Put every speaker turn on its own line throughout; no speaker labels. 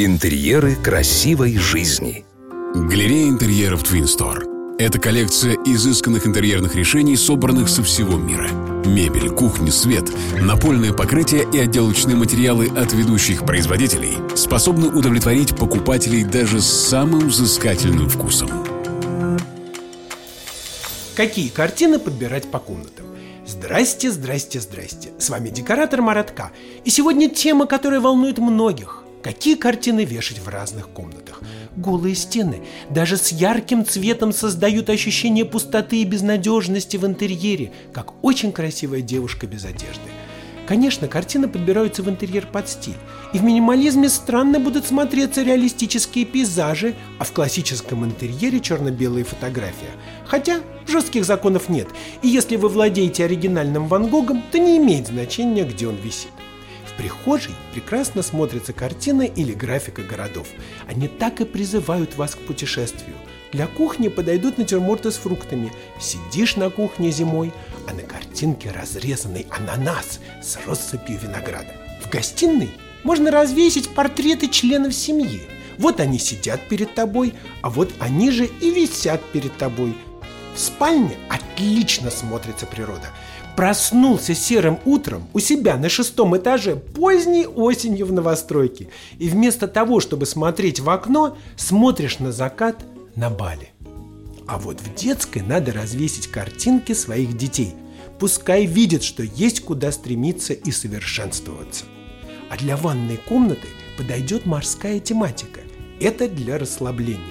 Интерьеры красивой жизни.
Галерея интерьеров Twin Store. Это коллекция изысканных интерьерных решений, собранных со всего мира. Мебель, кухня, свет, напольное покрытие и отделочные материалы от ведущих производителей способны удовлетворить покупателей даже с самым взыскательным вкусом.
Какие картины подбирать по комнатам? Здрасте, здрасте, здрасте. С вами декоратор Маратка. И сегодня тема, которая волнует многих. Какие картины вешать в разных комнатах? Голые стены даже с ярким цветом создают ощущение пустоты и безнадежности в интерьере, как очень красивая девушка без одежды. Конечно, картины подбираются в интерьер под стиль. И в минимализме странно будут смотреться реалистические пейзажи, а в классическом интерьере черно-белые фотографии. Хотя жестких законов нет, и если вы владеете оригинальным Ван Гогом, то не имеет значения, где он висит прихожей прекрасно смотрятся картины или графика городов. Они так и призывают вас к путешествию. Для кухни подойдут натюрморты с фруктами. Сидишь на кухне зимой, а на картинке разрезанный ананас с россыпью винограда. В гостиной можно развесить портреты членов семьи. Вот они сидят перед тобой, а вот они же и висят перед тобой. В спальне отлично смотрится природа – проснулся серым утром у себя на шестом этаже поздней осенью в новостройке. И вместо того, чтобы смотреть в окно, смотришь на закат на Бали. А вот в детской надо развесить картинки своих детей. Пускай видят, что есть куда стремиться и совершенствоваться. А для ванной комнаты подойдет морская тематика. Это для расслабления.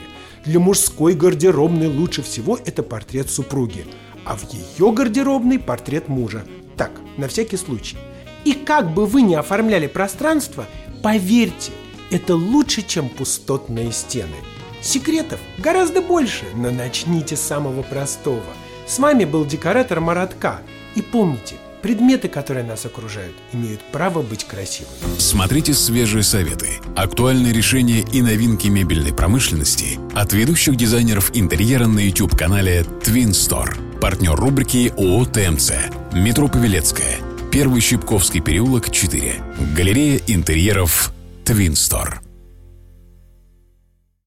Для мужской гардеробной лучше всего это портрет супруги – а в ее гардеробной портрет мужа. Так, на всякий случай. И как бы вы ни оформляли пространство, поверьте, это лучше, чем пустотные стены. Секретов гораздо больше, но начните с самого простого. С вами был декоратор Маратка. И помните, Предметы, которые нас окружают, имеют право быть красивыми.
Смотрите свежие советы, актуальные решения и новинки мебельной промышленности от ведущих дизайнеров интерьера на YouTube-канале Twin Store. Партнер рубрики ООО ТМЦ. Метро Павелецкая. Первый Щипковский переулок, 4. Галерея интерьеров Твинстор.